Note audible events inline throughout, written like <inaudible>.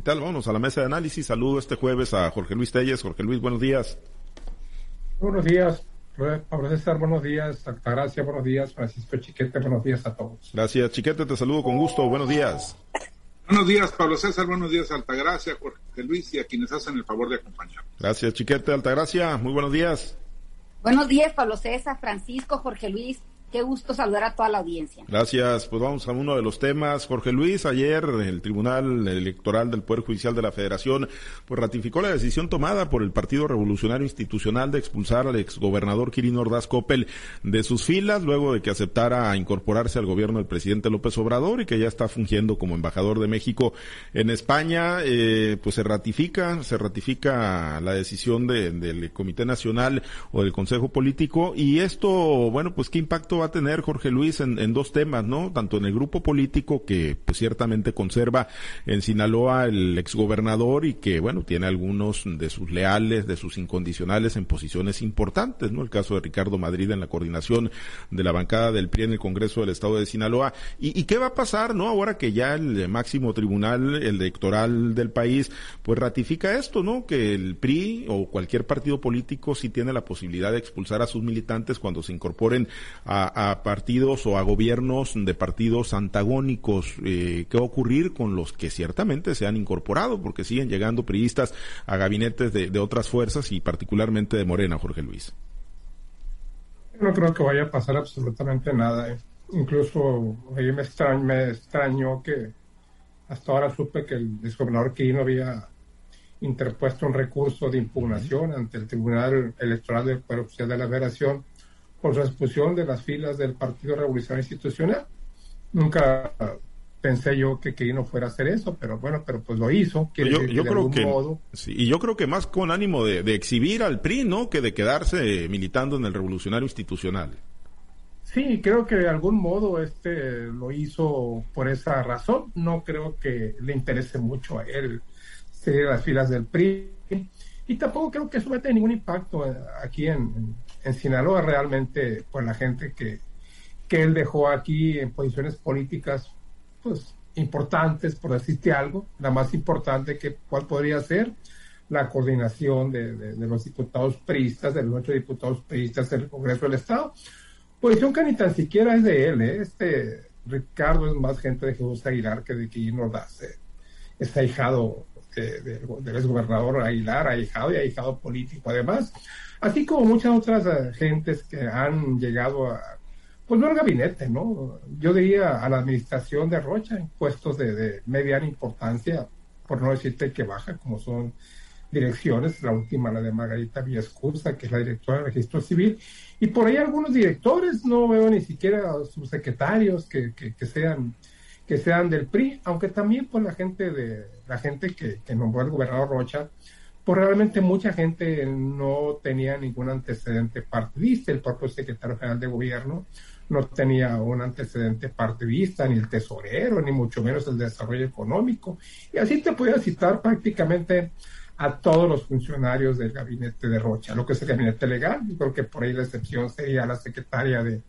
Digital. Vámonos a la mesa de análisis. Saludo este jueves a Jorge Luis Telles. Jorge Luis, buenos días. Buenos días, Pablo César, buenos días, Altagracia, buenos días, Francisco Chiquete, buenos días a todos. Gracias, Chiquete, te saludo con gusto, buenos días. Buenos días, Pablo César, buenos días, Altagracia, Jorge Luis y a quienes hacen el favor de acompañar. Gracias, Chiquete, Altagracia, muy buenos días. Buenos días, Pablo César, Francisco, Jorge Luis, Qué gusto saludar a toda la audiencia. Gracias. Pues vamos a uno de los temas. Jorge Luis, ayer el Tribunal Electoral del Poder Judicial de la Federación pues ratificó la decisión tomada por el Partido Revolucionario Institucional de expulsar al exgobernador Quirino Ordaz Coppel de sus filas luego de que aceptara incorporarse al gobierno del presidente López Obrador y que ya está fungiendo como embajador de México en España. Eh, pues se ratifica, se ratifica la decisión del Comité Nacional o del Consejo Político y esto, bueno, pues qué impacto va a tener Jorge Luis en, dos temas, ¿no? Tanto en el grupo político que pues, ciertamente conserva en Sinaloa el exgobernador y que, bueno, tiene algunos de sus leales, de sus incondicionales en posiciones importantes, ¿no? El caso de Ricardo Madrid en la coordinación de la bancada del PRI en el Congreso del Estado de Sinaloa. ¿Y, y qué va a pasar, no? Ahora que ya el máximo tribunal electoral del país, pues ratifica esto, ¿no? Que el PRI o cualquier partido político sí tiene la posibilidad de expulsar a sus militantes cuando se incorporen a, a, partidos o a gobiernos de partidos antagónicos. Eh, ¿Qué va a ocurrir con los que ciertamente se han incorporado? Porque siguen llegando priistas a gabinetes de, otras fuerzas y particularmente de Morena, Jorge Luis. No creo que vaya a pasar absolutamente nada. ¿eh? Incluso ahí me extraño, me extrañó que hasta ahora supe que el exgobernador Quirino había interpuesto un recurso de impugnación ante el Tribunal Electoral del Poder Oficial de la Federación por su expulsión de las filas del Partido Revolucionario Institucional. Nunca pensé yo que Quirino fuera a hacer eso, pero bueno, pero pues lo hizo. Yo, creo que, y yo creo que más con ánimo de, exhibir al PRI, ¿no? Que de quedarse militando en el Revolucionario Institucional. Sí, creo que de algún modo este lo hizo por esa razón. No creo que le interese mucho a él seguir las filas del PRI. Y tampoco creo que eso va a tener ningún impacto aquí en, en Sinaloa realmente, pues la gente que, que él dejó aquí en posiciones políticas, pues importantes, por decirte algo, la más importante que cuál podría ser la coordinación de, de, los diputados priistas, de los ocho diputados priistas del Congreso del Estado, posición que ni tan siquiera es de él, ¿eh? este Ricardo es más gente de Jesús Aguilar que de Quirino Ordaz, eh. es ahijado del exgobernador Aguilar, ahijado y ahijado político además, así como muchas otras eh, gentes que han llegado a, pues no al gabinete, ¿no? Yo diría a la administración de Rocha en puestos de, mediana importancia, por no decirte que baja, como son direcciones, la última, la de Margarita Villascursa, que es la directora del registro civil, y por ahí algunos directores, no veo ni siquiera subsecretarios que, que, que sean que sean del PRI, aunque también por la gente de la gente que, que nombró el gobernador Rocha, pues realmente mucha gente no tenía ningún antecedente partidista, el propio secretario general de gobierno no tenía un antecedente partidista, ni el tesorero, ni mucho menos el desarrollo económico. Y así te podía citar prácticamente a todos los funcionarios del gabinete de Rocha, lo que es el gabinete legal. Yo creo que por ahí la excepción sería la secretaria de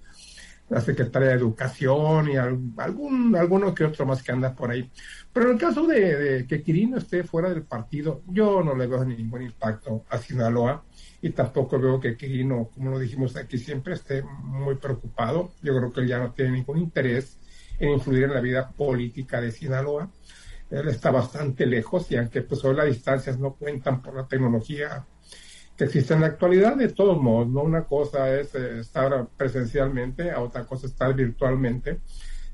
la secretaria de Educación y algún, alguno que otro más que anda por ahí. Pero en el caso de, que Quirino esté fuera del partido, yo no le veo ningún impacto a Sinaloa y tampoco veo que Quirino, como lo dijimos aquí, siempre esté muy preocupado. Yo creo que él ya no tiene ningún interés en influir en la vida política de Sinaloa. Él está bastante lejos y aunque pues hoy las distancias no cuentan por la tecnología que existe en la actualidad, de todos modos, ¿no? Una cosa es eh, estar presencialmente, a otra cosa estar virtualmente.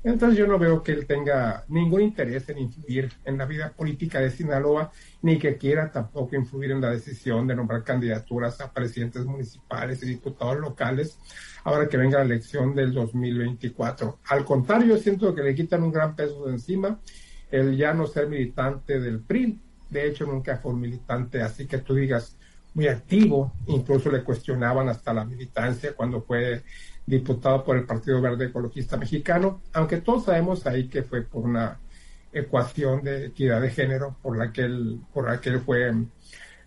Entonces yo no veo que él tenga ningún interés en influir en la vida política de Sinaloa, ni que quiera tampoco influir en la decisión de nombrar candidaturas a presidentes municipales y diputados locales ahora que venga la elección del 2024. Al contrario, siento que le quitan un gran peso de encima el ya no ser militante del PRI. De hecho, nunca fue militante, así que tú digas, muy activo, incluso le cuestionaban hasta la militancia cuando fue diputado por el Partido Verde Ecologista Mexicano, aunque todos sabemos ahí que fue por una ecuación de equidad de género por la que él, por la que él fue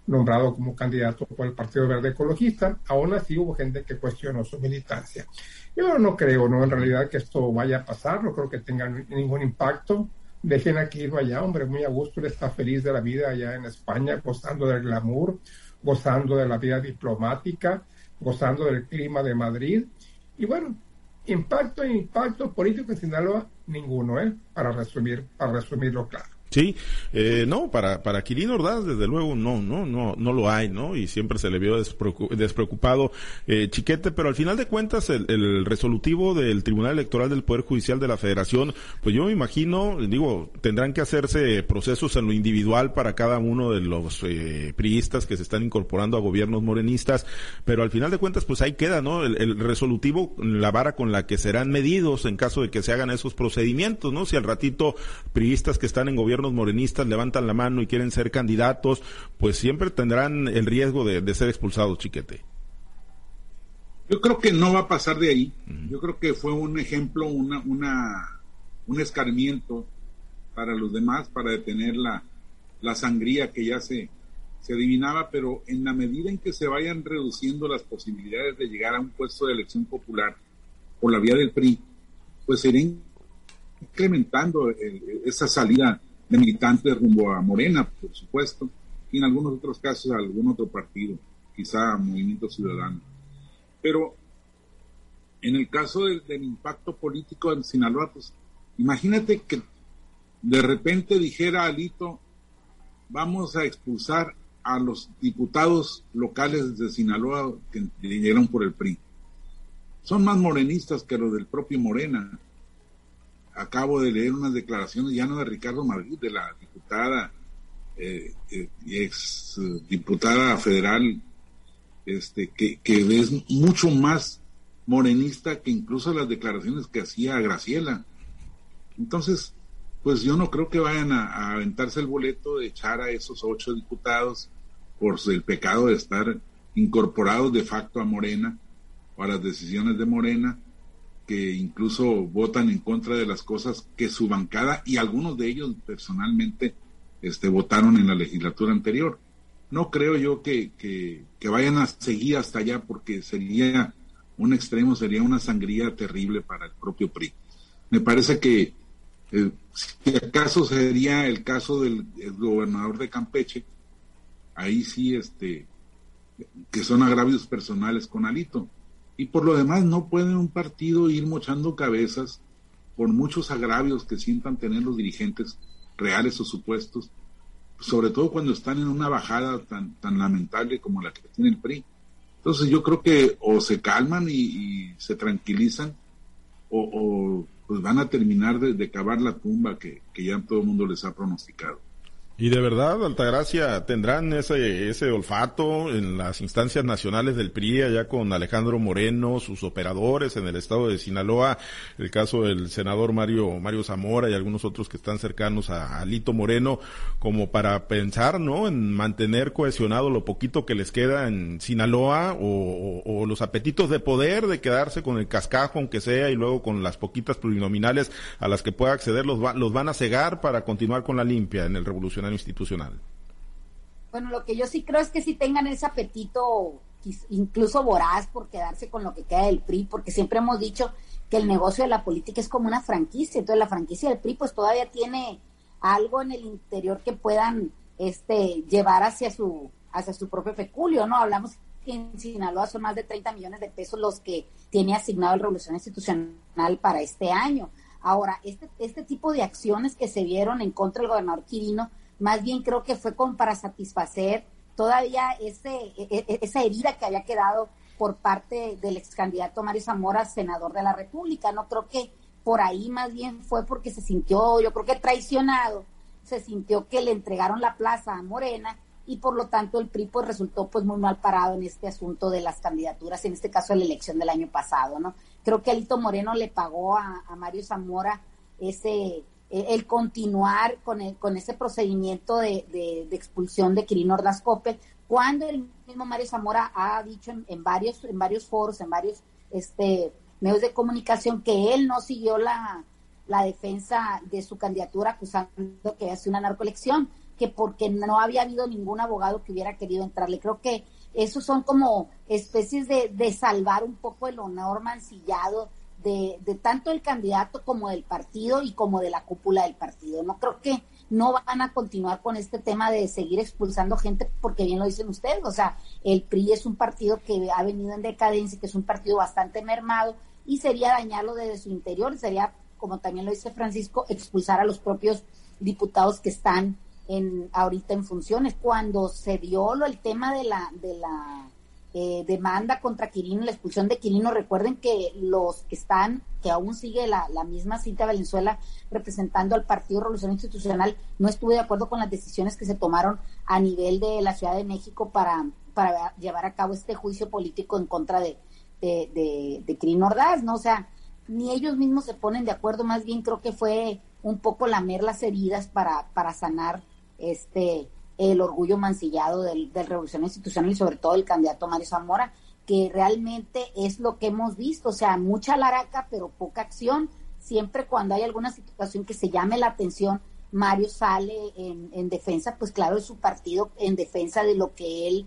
nombrado como candidato por el Partido Verde Ecologista, aún así hubo gente que cuestionó su militancia. Yo no creo, ¿no? En realidad que esto vaya a pasar, no creo que tenga ningún impacto. dejen aquí irlo allá, hombre, muy a gusto, él está feliz de la vida allá en España, gozando del glamour, gozando de la vida diplomática, gozando del clima de Madrid. Y bueno, impacto e impacto político en Sinaloa, ninguno, ¿eh? Para resumir, para resumirlo claro. Sí, eh, no, para, para Quirino Ordaz, desde luego, no, no, no, no lo hay, ¿no? Y siempre se le vio despreocupado, eh, Chiquete, pero al final de cuentas, el, el, resolutivo del Tribunal Electoral del Poder Judicial de la Federación, pues yo me imagino, digo, tendrán que hacerse procesos en lo individual para cada uno de los eh, priistas que se están incorporando a gobiernos morenistas, pero al final de cuentas, pues ahí queda, ¿no? El, resolutivo, la vara con la que serán medidos en caso de que se hagan esos procedimientos, ¿no? Si al ratito priistas que están en gobierno morenistas levantan la mano y quieren ser candidatos, pues siempre tendrán el riesgo de, ser expulsados, chiquete. Yo creo que no va a pasar de ahí. Yo creo que fue un ejemplo, una, una, un escarmiento para los demás, para detener la, la sangría que ya se, se adivinaba, pero en la medida en que se vayan reduciendo las posibilidades de llegar a un puesto de elección popular por la vía del PRI, pues se irán incrementando esa salida de militantes rumbo a Morena, por supuesto, y en algunos otros casos a algún otro partido, quizá Movimiento Ciudadano. Pero en el caso del, impacto político en Sinaloa, pues imagínate que de repente dijera Alito, vamos a expulsar a los diputados locales de Sinaloa que vinieron por el PRI. Son más morenistas que los del propio Morena acabo de leer unas declaraciones ya no de Ricardo Madrid, de la diputada, eh, eh, ex diputada federal, este, que, que es mucho más morenista que incluso las declaraciones que hacía Graciela. Entonces, pues yo no creo que vayan a, a, aventarse el boleto de echar a esos ocho diputados por el pecado de estar incorporados de facto a Morena o a las decisiones de Morena que incluso votan en contra de las cosas que su bancada y algunos de ellos personalmente este, votaron en la legislatura anterior. No creo yo que, que, vayan a seguir hasta allá porque sería un extremo, sería una sangría terrible para el propio PRI. Me parece que eh, si acaso sería el caso del gobernador de Campeche, ahí sí, este, que son agravios personales con Alito y por lo demás, no puede un partido ir mochando cabezas por muchos agravios que sientan tener los dirigentes reales o supuestos, sobre todo cuando están en una bajada tan, tan lamentable como la que tiene el PRI. Entonces yo creo que o se calman y, se tranquilizan o, pues van a terminar de, de cavar la tumba que, que ya todo el mundo les ha pronosticado. Y de verdad, Altagracia, tendrán ese, ese olfato en las instancias nacionales del PRI, allá con Alejandro Moreno, sus operadores en el estado de Sinaloa, el caso del senador Mario, Mario Zamora y algunos otros que están cercanos a Alito Moreno, como para pensar, ¿no? En mantener cohesionado lo poquito que les queda en Sinaloa o, o, los apetitos de poder de quedarse con el cascajo, aunque sea, y luego con las poquitas plurinominales a las que pueda acceder, los, los van a cegar para continuar con la limpia en el revolucionario institucional. Bueno, lo que yo sí creo es que si tengan ese apetito incluso voraz por quedarse con lo que queda del PRI, porque siempre hemos dicho que el negocio de la política es como una franquicia, entonces la franquicia del PRI pues todavía tiene algo en el interior que puedan este llevar hacia su hacia su propio peculio, ¿no? Hablamos que en Sinaloa son más de 30 millones de pesos los que tiene asignado el Revolución Institucional para este año. Ahora, este, este tipo de acciones que se vieron en contra del gobernador Quirino, más bien creo que fue como para satisfacer todavía ese, e, e, esa herida que había quedado por parte del ex candidato Mario Zamora, senador de la República. No creo que por ahí más bien fue porque se sintió, yo creo que traicionado, se sintió que le entregaron la plaza a Morena y por lo tanto el PRI pues resultó pues muy mal parado en este asunto de las candidaturas, en este caso la elección del año pasado, ¿no? Creo que Alito Moreno le pagó a, Mario Zamora ese e, el continuar con, el, con ese procedimiento de, de, expulsión de Quirino Ordaz cuando el mismo Mario Zamora ha dicho en, varios, en varios foros, en varios este, medios de comunicación, que él no siguió la, la defensa de su candidatura acusando que hace una narcoelección, que porque no había habido ningún abogado que hubiera querido entrarle. Creo que esos son como especies de, de salvar un poco el honor mancillado de, de tanto el candidato como del partido y como de la cúpula del partido. No creo que no van a continuar con este tema de seguir expulsando gente, porque bien lo dicen ustedes, o sea, el PRI es un partido que ha venido en decadencia, que es un partido bastante mermado, y sería dañarlo desde su interior, sería, como también lo dice Francisco, expulsar a los propios diputados que están en ahorita en funciones. Cuando se dio el tema de la, de la eh, demanda contra Quirino, la expulsión de Quirino. Recuerden que los que están, que aún sigue la, la misma Cinta Valenzuela representando al Partido Revolución Institucional, no estuve de acuerdo con las decisiones que se tomaron a nivel de la Ciudad de México para, para llevar a cabo este juicio político en contra de, de, de, Quirino Ordaz, ¿no? O sea, ni ellos mismos se ponen de acuerdo, más bien creo que fue un poco lamer las heridas para, para sanar este el orgullo mancillado del, del Revolución Institucional y sobre todo el candidato Mario Zamora, que realmente es lo que hemos visto, o sea, mucha laraca pero poca acción. Siempre cuando hay alguna situación que se llame la atención, Mario sale en, en defensa, pues claro, de su partido, en defensa de lo que él,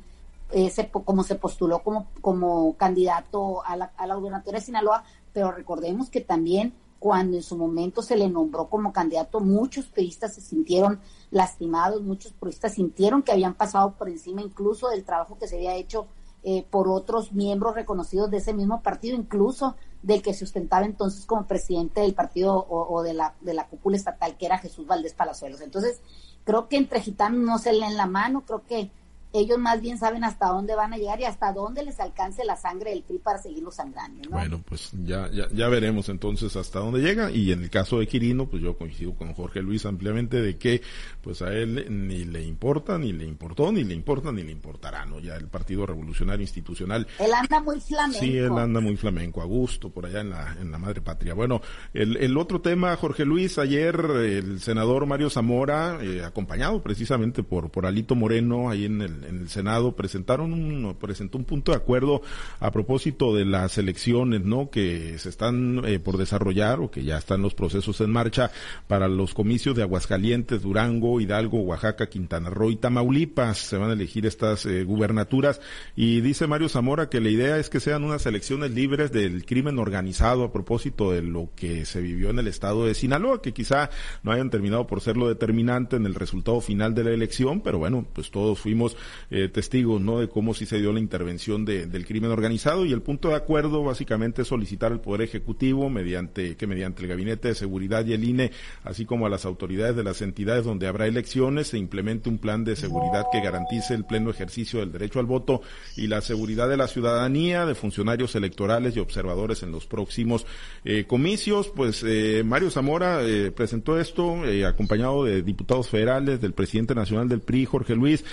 eh, se, como se postuló como, como candidato a la, a la gubernatura de Sinaloa, pero recordemos que también cuando en su momento se le nombró como candidato, muchos periodistas se sintieron lastimados, muchos periodistas sintieron que habían pasado por encima incluso del trabajo que se había hecho eh, por otros miembros reconocidos de ese mismo partido, incluso del que se ostentaba entonces como presidente del partido o, de, la, de la cúpula estatal, que era Jesús Valdés Palazuelos. Entonces, creo que entre gitanos no se leen la mano, creo que ellos más bien saben hasta dónde van a llegar y hasta dónde les alcance la sangre del PRI para seguirlo sangrando. ¿no? Bueno, pues ya, ya, ya veremos entonces hasta dónde llega y en el caso de Quirino, pues yo coincido con Jorge Luis ampliamente de que pues a él ni le importa, ni le importó, ni le importa, ni le importará, ¿no? Ya el Partido Revolucionario Institucional. Él anda muy flamenco. Sí, él anda muy flamenco, a gusto, por allá en la, en la madre patria. Bueno, el, el otro tema, Jorge Luis, ayer el senador Mario Zamora, eh, acompañado precisamente por, por Alito Moreno, ahí en el en el Senado presentaron un, presentó un punto de acuerdo a propósito de las elecciones, ¿no? Que se están eh, por desarrollar o que ya están los procesos en marcha para los comicios de Aguascalientes, Durango, Hidalgo, Oaxaca, Quintana Roo y Tamaulipas. Se van a elegir estas eh, gubernaturas y dice Mario Zamora que la idea es que sean unas elecciones libres del crimen organizado a propósito de lo que se vivió en el estado de Sinaloa, que quizá no hayan terminado por ser lo determinante en el resultado final de la elección, pero bueno, pues todos fuimos eh, testigos, ¿no? De cómo sí se dio la intervención de, del crimen organizado y el punto de acuerdo básicamente es solicitar al Poder Ejecutivo mediante, que mediante el Gabinete de Seguridad y el INE, así como a las autoridades de las entidades donde habrá elecciones, se implemente un plan de seguridad que garantice el pleno ejercicio del derecho al voto y la seguridad de la ciudadanía, de funcionarios electorales y observadores en los próximos eh, comicios. Pues eh, Mario Zamora eh, presentó esto eh, acompañado de diputados federales, del presidente nacional del PRI, Jorge Luis,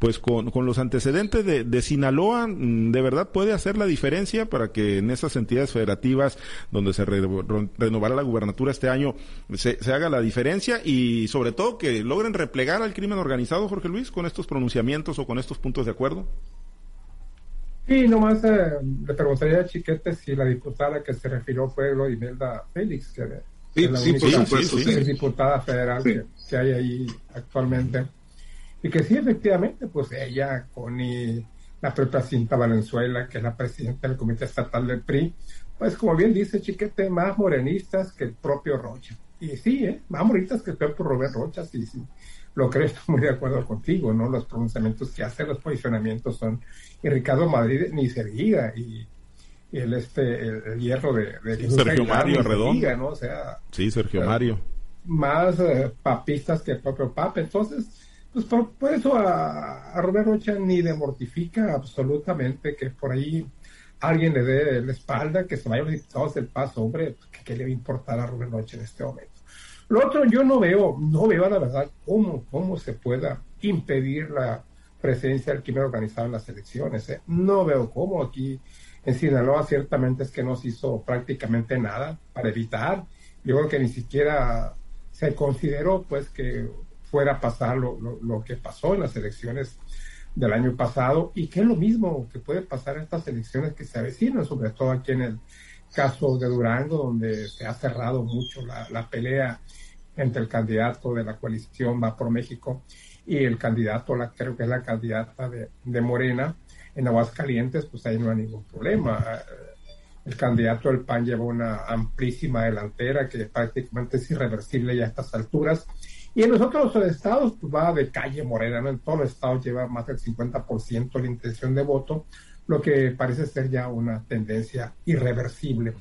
pues con, con los antecedentes de, de, Sinaloa, mm, de verdad puede hacer la diferencia para que en esas entidades federativas donde se re, renovará la gubernatura este año se, se, haga la diferencia y sobre todo que logren replegar al crimen organizado, Jorge Luis, con estos pronunciamientos o con estos puntos de acuerdo. Sí, nomás eh, le preguntaría a Chiquete si la diputada que se refirió fue Imelda Félix, que, sí, es la sí, única por supuesto, sí. diputada federal que, que hay ahí actualmente. Y que sí, efectivamente, pues ella, con la propia Cinta Valenzuela, que es la presidenta del Comité Estatal del PRI, pues como bien dice Chiquete, más morenistas que el propio Rocha. Y sí, ¿eh? más morenistas que el propio Robert Rocha, sí, sí. Lo creo, <laughs> estoy muy de acuerdo contigo, ¿no? Los pronunciamientos que hace, los posicionamientos son. Y Ricardo Madrid ni se diga, y, y el, este, el, el hierro de, de Sergio Aguilar, Mario Redondo. Diga, ¿no? O sea, sí, Sergio Mario. Más uh, papistas que el propio Papa. Entonces, pues por, por eso a, a, Robert Rocha ni le mortifica absolutamente que por ahí alguien le dé la espalda, que se vayan los diputados del paso, hombre, ¿qué, qué le va a importar a Robert Rocha en este momento? Lo otro, yo no veo, no veo la verdad cómo, cómo se pueda impedir la presencia del crimen organizado en las elecciones. ¿eh? No veo cómo aquí en Sinaloa ciertamente es que no se hizo prácticamente nada para evitar. Yo creo que ni siquiera se consideró pues que fuera pasar lo, que pasó en las elecciones del año pasado y que es lo mismo que puede pasar en estas elecciones que se avecinan, sobre todo aquí en el caso de Durango, donde se ha cerrado mucho la, pelea entre el candidato de la coalición Va por México y el candidato, la, creo que es la candidata de, de Morena, en Aguascalientes, pues ahí no hay ningún problema. el candidato del PAN lleva una amplísima delantera que prácticamente es irreversible ya a estas alturas. Y en los otros estados pues, va de calle morena, ¿no? En todos los estados lleva más del 50% la intención de voto, lo que parece ser ya una tendencia irreversible.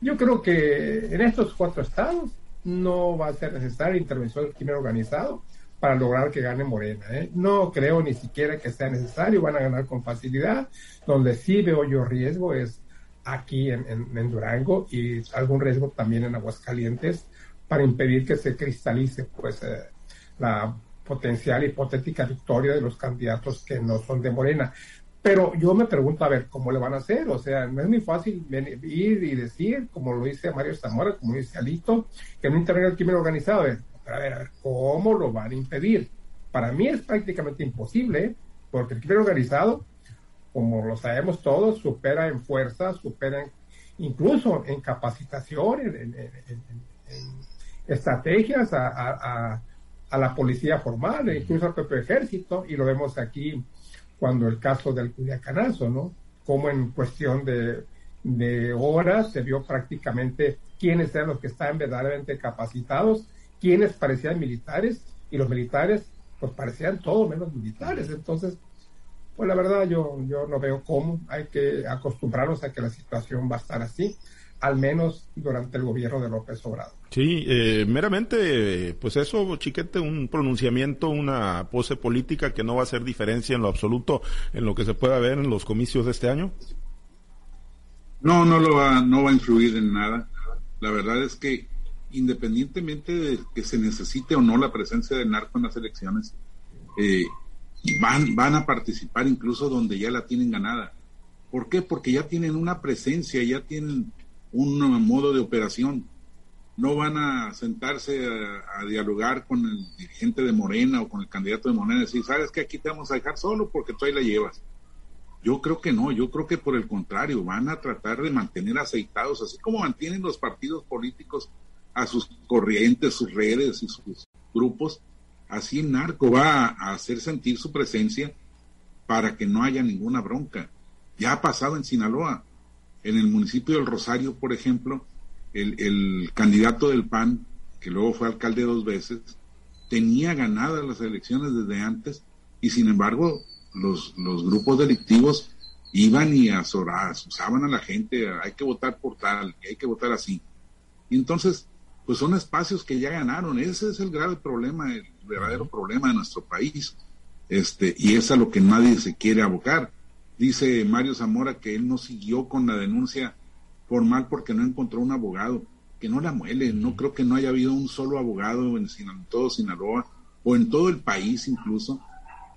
Yo creo que en estos cuatro estados no va a ser necesaria intervención del crimen organizado para lograr que gane Morena. ¿eh? No creo ni siquiera que sea necesario, van a ganar con facilidad. Donde sí veo yo riesgo es aquí en, Durango y algún riesgo también en Aguascalientes para impedir que se cristalice pues eh, la potencial hipotética victoria de los candidatos que no son de Morena. Pero yo me pregunto, a ver, ¿cómo le van a hacer? O sea, no es muy fácil ir y decir, como lo dice Mario Zamora, como dice Alito, que no intervenga el crimen organizado. Pero a ver, a ver, ¿cómo lo van a impedir? Para mí es prácticamente imposible, porque el crimen organizado, como lo sabemos todos, supera en fuerza, supera incluso en capacitación, en, estrategias a, la policía formal, e incluso al propio ejército, y lo vemos aquí cuando el caso del Culiacanazo, ¿no? Como en cuestión de, de horas se vio prácticamente quiénes eran los que estaban verdaderamente capacitados quienes parecían militares y los militares pues parecían todo menos militares. Entonces, pues la verdad yo, yo no veo cómo hay que acostumbrarnos a que la situación va a estar así, al menos durante el gobierno de López Obrador. Sí, eh, meramente, pues eso, chiquete, un pronunciamiento, una pose política que no va a hacer diferencia en lo absoluto en lo que se pueda ver en los comicios de este año. No, no lo va, no va a influir en nada. La verdad es que independientemente de que se necesite o no la presencia del narco en las elecciones, eh, van, van a participar incluso donde ya la tienen ganada. ¿Por qué? Porque ya tienen una presencia, ya tienen un modo de operación. No van a sentarse a, dialogar con el dirigente de Morena o con el candidato de Morena y decir, sabes que aquí te vamos a dejar solo porque tú ahí la llevas. Yo creo que no, yo creo que por el contrario, van a tratar de mantener aceitados, así como mantienen los partidos políticos a sus corrientes, sus redes y sus grupos, así el narco va a hacer sentir su presencia para que no haya ninguna bronca. Ya ha pasado en Sinaloa, en el municipio del Rosario, por ejemplo, el, candidato del PAN, que luego fue alcalde dos veces, tenía ganadas las elecciones desde antes y sin embargo los, los grupos delictivos iban y usaban a la gente, hay que votar por tal, hay que votar así. Y entonces pues son espacios que ya ganaron. Ese es el grave problema, el verdadero problema de nuestro país. Este, y es a lo que nadie se quiere abocar. Dice Mario Zamora que él no siguió con la denuncia formal porque no encontró un abogado. Que no la muele. No creo que no haya habido un solo abogado en, todo Sinaloa o en todo el país incluso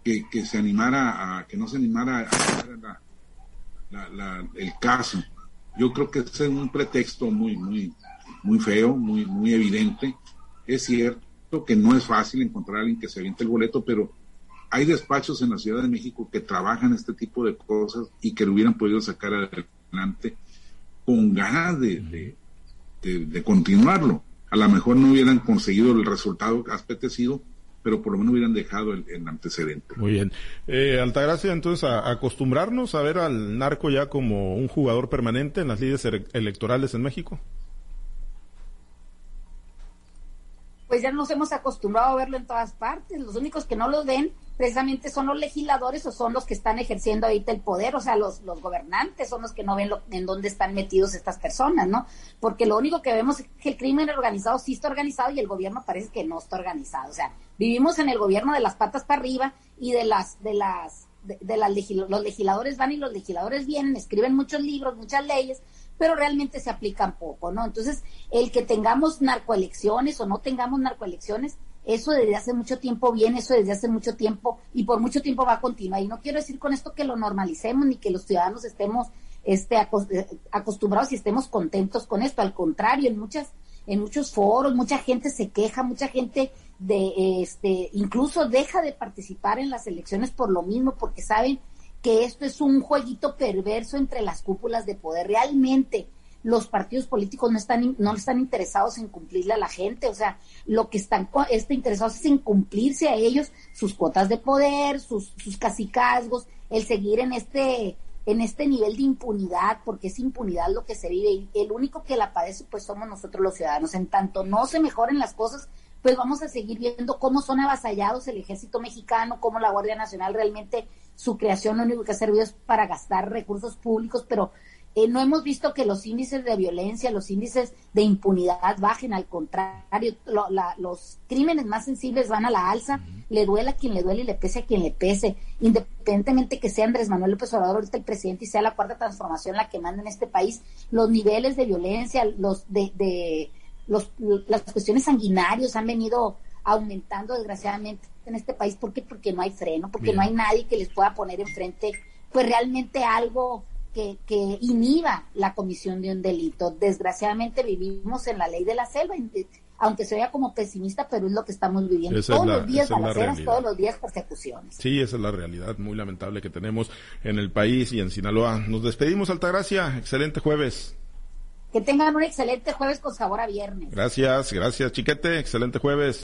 que, se animara a, que no se animara a, el caso. Yo creo que es un pretexto muy, muy, muy feo, muy, muy evidente. Es cierto que no es fácil encontrar a alguien que se aviente el boleto, pero hay despachos en la Ciudad de México que trabajan este tipo de cosas y que lo hubieran podido sacar adelante con ganas de, de, continuarlo. A lo mejor no hubieran conseguido el resultado apetecido, pero por lo menos hubieran dejado el, antecedente. Muy bien. Eh, Altagracia, entonces, a, acostumbrarnos a ver al narco ya como un jugador permanente en las líderes electorales en México. Pues ya nos hemos acostumbrado a verlo en todas partes. Los únicos que no lo ven precisamente son los legisladores o son los que están ejerciendo ahorita el poder, o sea, los, los gobernantes son los que no ven en dónde están metidos estas personas, ¿no? Porque lo único que vemos es que el crimen organizado sí está organizado y el gobierno parece que no está organizado. O sea, vivimos en el gobierno de las patas para arriba y de las, de las, de, las los legisladores van y los legisladores vienen, escriben muchos libros, muchas leyes, pero realmente se aplican poco, ¿no? Entonces, el que tengamos narcoelecciones o no tengamos narcoelecciones, eso desde hace mucho tiempo viene, eso desde hace mucho tiempo y por mucho tiempo va a continuar. Y no quiero decir con esto que lo normalicemos ni que los ciudadanos estemos este, eh, acostumbrados y estemos contentos con esto. Al contrario, en muchas en muchos foros, mucha gente se queja, mucha gente de este incluso deja de participar en las elecciones por lo mismo porque saben que esto es un jueguito perverso entre las cúpulas de poder. Realmente los partidos políticos no están, no están interesados en cumplirle a la gente, o sea, lo que están este, interesados es en cumplirse a ellos sus cuotas de poder, sus, sus casicazgos, el seguir en este en este nivel de impunidad, porque es impunidad lo que se vive y el único que la padece pues somos nosotros los ciudadanos. En tanto no se mejoren las cosas, pues vamos a seguir viendo cómo son avasallados el ejército mexicano, cómo la Guardia Nacional realmente su creación lo único que ha servido es para gastar recursos públicos, pero eh, no hemos visto que los índices de violencia, los índices de impunidad bajen, al contrario, los crímenes más sensibles van a la alza, le duele a quien le duele y le pese a quien le pese, independientemente que sea Andrés Manuel López Obrador ahorita el presidente y sea la cuarta transformación la que manda en este país, los niveles de violencia, los de, de los, las cuestiones sanguinarios han venido aumentando desgraciadamente en este país, ¿por qué? Porque no hay freno, porque no hay nadie que les pueda poner enfrente pues realmente algo que, inhiba la comisión de un delito. Desgraciadamente vivimos en la ley de la selva, aunque se vea como pesimista, pero es lo que estamos viviendo. todos los días balaceras, todos los días persecuciones. Sí, esa es la realidad muy lamentable que tenemos en el país y en Sinaloa. Nos despedimos, Altagracia. Excelente jueves. Que tengan un excelente jueves con sabor a viernes. Gracias, gracias, Chiquete. Excelente jueves.